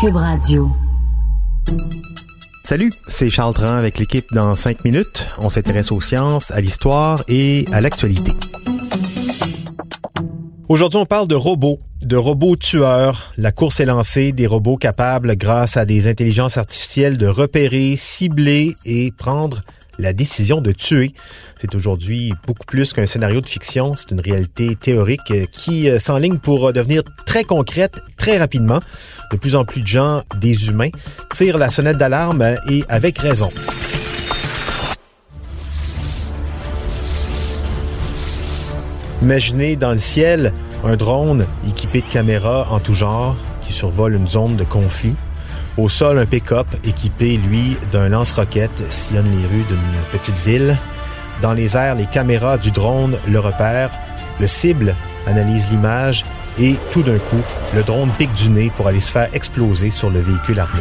Cube Radio. Salut, c'est Charles Tran avec l'équipe dans 5 minutes. On s'intéresse aux sciences, à l'histoire et à l'actualité. Aujourd'hui, on parle de robots, de robots tueurs. La course est lancée, des robots capables, grâce à des intelligences artificielles, de repérer, cibler et prendre la décision de tuer. C'est aujourd'hui beaucoup plus qu'un scénario de fiction, c'est une réalité théorique qui euh, s'enligne pour devenir très concrète très rapidement. De plus en plus de gens, des humains, tirent la sonnette d'alarme et avec raison. Imaginez dans le ciel un drone équipé de caméras en tout genre qui survole une zone de conflit. Au sol, un pick-up équipé, lui, d'un lance-roquette sillonne les rues d'une petite ville. Dans les airs, les caméras du drone le repèrent. Le cible analyse l'image et tout d'un coup, le drone pique du nez pour aller se faire exploser sur le véhicule armé.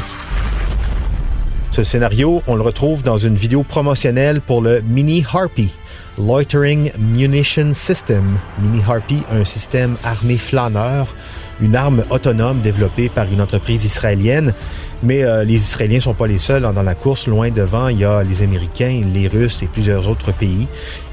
Ce scénario, on le retrouve dans une vidéo promotionnelle pour le Mini Harpy, Loitering Munition System. Mini Harpy, un système armé flâneur, une arme autonome développée par une entreprise israélienne. Mais euh, les Israéliens sont pas les seuls hein. dans la course. Loin devant, il y a les Américains, les Russes et plusieurs autres pays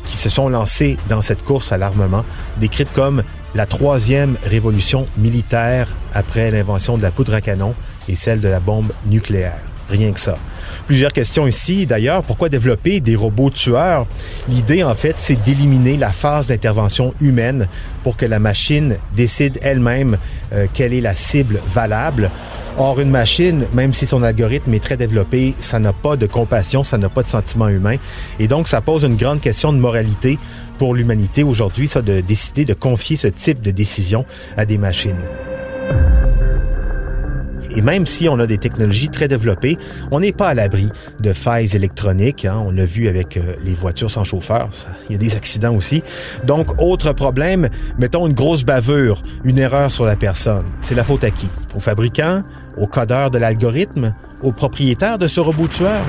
qui se sont lancés dans cette course à l'armement, décrite comme la troisième révolution militaire après l'invention de la poudre à canon et celle de la bombe nucléaire. Rien que ça. Plusieurs questions ici. D'ailleurs, pourquoi développer des robots tueurs? L'idée, en fait, c'est d'éliminer la phase d'intervention humaine pour que la machine décide elle-même euh, quelle est la cible valable. Or, une machine, même si son algorithme est très développé, ça n'a pas de compassion, ça n'a pas de sentiment humain. Et donc, ça pose une grande question de moralité pour l'humanité aujourd'hui, ça, de décider de confier ce type de décision à des machines. Et même si on a des technologies très développées, on n'est pas à l'abri de failles électroniques. Hein. On l'a vu avec euh, les voitures sans chauffeur. il y a des accidents aussi. Donc, autre problème, mettons une grosse bavure, une erreur sur la personne. C'est la faute à qui? Au fabricant? Au codeur de l'algorithme? Au propriétaire de ce robot tueur?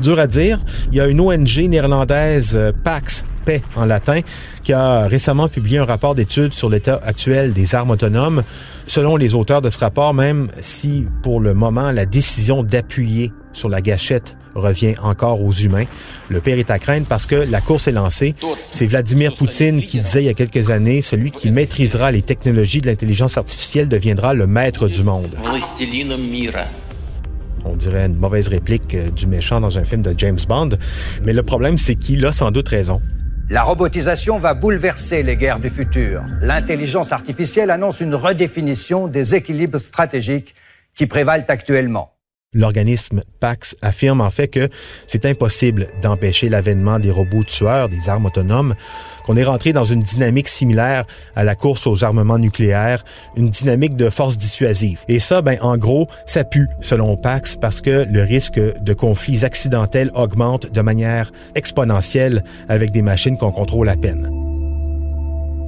Dur à dire. Il y a une ONG néerlandaise, euh, Pax, paix en latin, qui a récemment publié un rapport d'étude sur l'état actuel des armes autonomes. Selon les auteurs de ce rapport, même si pour le moment la décision d'appuyer sur la gâchette revient encore aux humains. Le pire est à craindre parce que la course est lancée. C'est Vladimir Poutine qui disait il y a quelques années, celui qui maîtrisera les technologies de l'intelligence artificielle deviendra le maître du monde. On dirait une mauvaise réplique euh, du méchant dans un film de James Bond. Mais le problème, c'est qu'il a sans doute raison. La robotisation va bouleverser les guerres du futur. L'intelligence artificielle annonce une redéfinition des équilibres stratégiques qui prévalent actuellement. L'organisme PAX affirme en fait que c'est impossible d'empêcher l'avènement des robots tueurs, des armes autonomes, qu'on est rentré dans une dynamique similaire à la course aux armements nucléaires, une dynamique de force dissuasive. Et ça, ben, en gros, ça pue, selon PAX, parce que le risque de conflits accidentels augmente de manière exponentielle avec des machines qu'on contrôle à peine.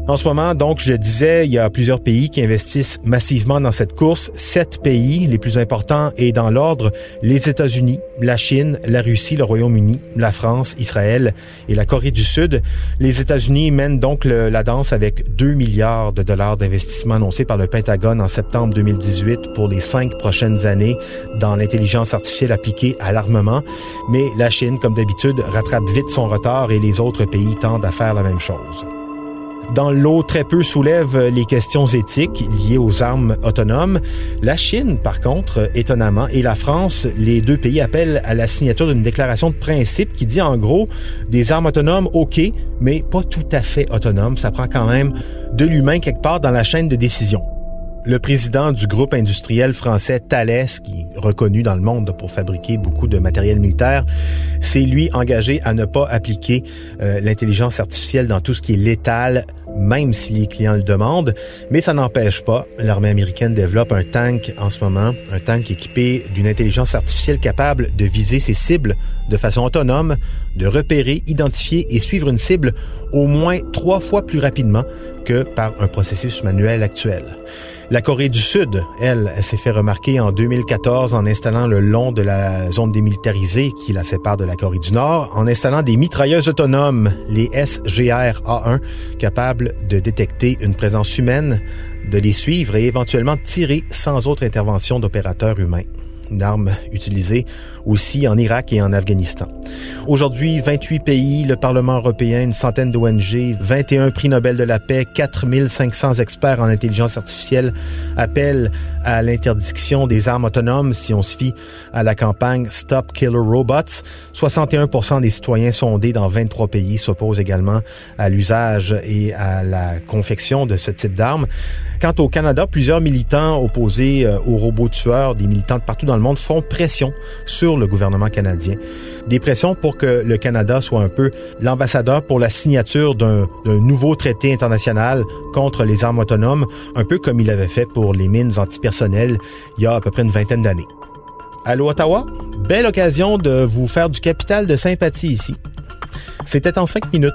En ce moment, donc, je disais, il y a plusieurs pays qui investissent massivement dans cette course. Sept pays, les plus importants, et dans l'ordre, les États-Unis, la Chine, la Russie, le Royaume-Uni, la France, Israël et la Corée du Sud. Les États-Unis mènent donc la danse avec 2 milliards de dollars d'investissement annoncés par le Pentagone en septembre 2018 pour les cinq prochaines années dans l'intelligence artificielle appliquée à l'armement. Mais la Chine, comme d'habitude, rattrape vite son retard et les autres pays tendent à faire la même chose. Dans l'eau, très peu soulève les questions éthiques liées aux armes autonomes. La Chine, par contre, étonnamment, et la France, les deux pays appellent à la signature d'une déclaration de principe qui dit en gros des armes autonomes, OK, mais pas tout à fait autonomes. Ça prend quand même de l'humain quelque part dans la chaîne de décision. Le président du groupe industriel français Thales, qui est reconnu dans le monde pour fabriquer beaucoup de matériel militaire, s'est lui engagé à ne pas appliquer euh, l'intelligence artificielle dans tout ce qui est létal, même si les clients le demandent. Mais ça n'empêche pas, l'armée américaine développe un tank en ce moment, un tank équipé d'une intelligence artificielle capable de viser ses cibles de façon autonome, de repérer, identifier et suivre une cible au moins trois fois plus rapidement que par un processus manuel actuel. La Corée du Sud, elle, s'est fait remarquer en 2014 en installant le long de la zone démilitarisée qui la sépare de la Corée du Nord, en installant des mitrailleuses autonomes, les SGR-A1, capables de détecter une présence humaine, de les suivre et éventuellement tirer sans autre intervention d'opérateurs humains une arme utilisée aussi en Irak et en Afghanistan. Aujourd'hui, 28 pays, le Parlement européen, une centaine d'ONG, 21 prix Nobel de la paix, 4500 experts en intelligence artificielle appellent à l'interdiction des armes autonomes si on se fie à la campagne Stop Killer Robots. 61 des citoyens sondés dans 23 pays s'opposent également à l'usage et à la confection de ce type d'armes. Quant au Canada, plusieurs militants opposés euh, aux robots tueurs, des militants de partout le monde, font pression sur le gouvernement canadien. Des pressions pour que le Canada soit un peu l'ambassadeur pour la signature d'un nouveau traité international contre les armes autonomes, un peu comme il avait fait pour les mines antipersonnelles il y a à peu près une vingtaine d'années. Allô Ottawa? Belle occasion de vous faire du capital de sympathie ici. C'était en cinq minutes.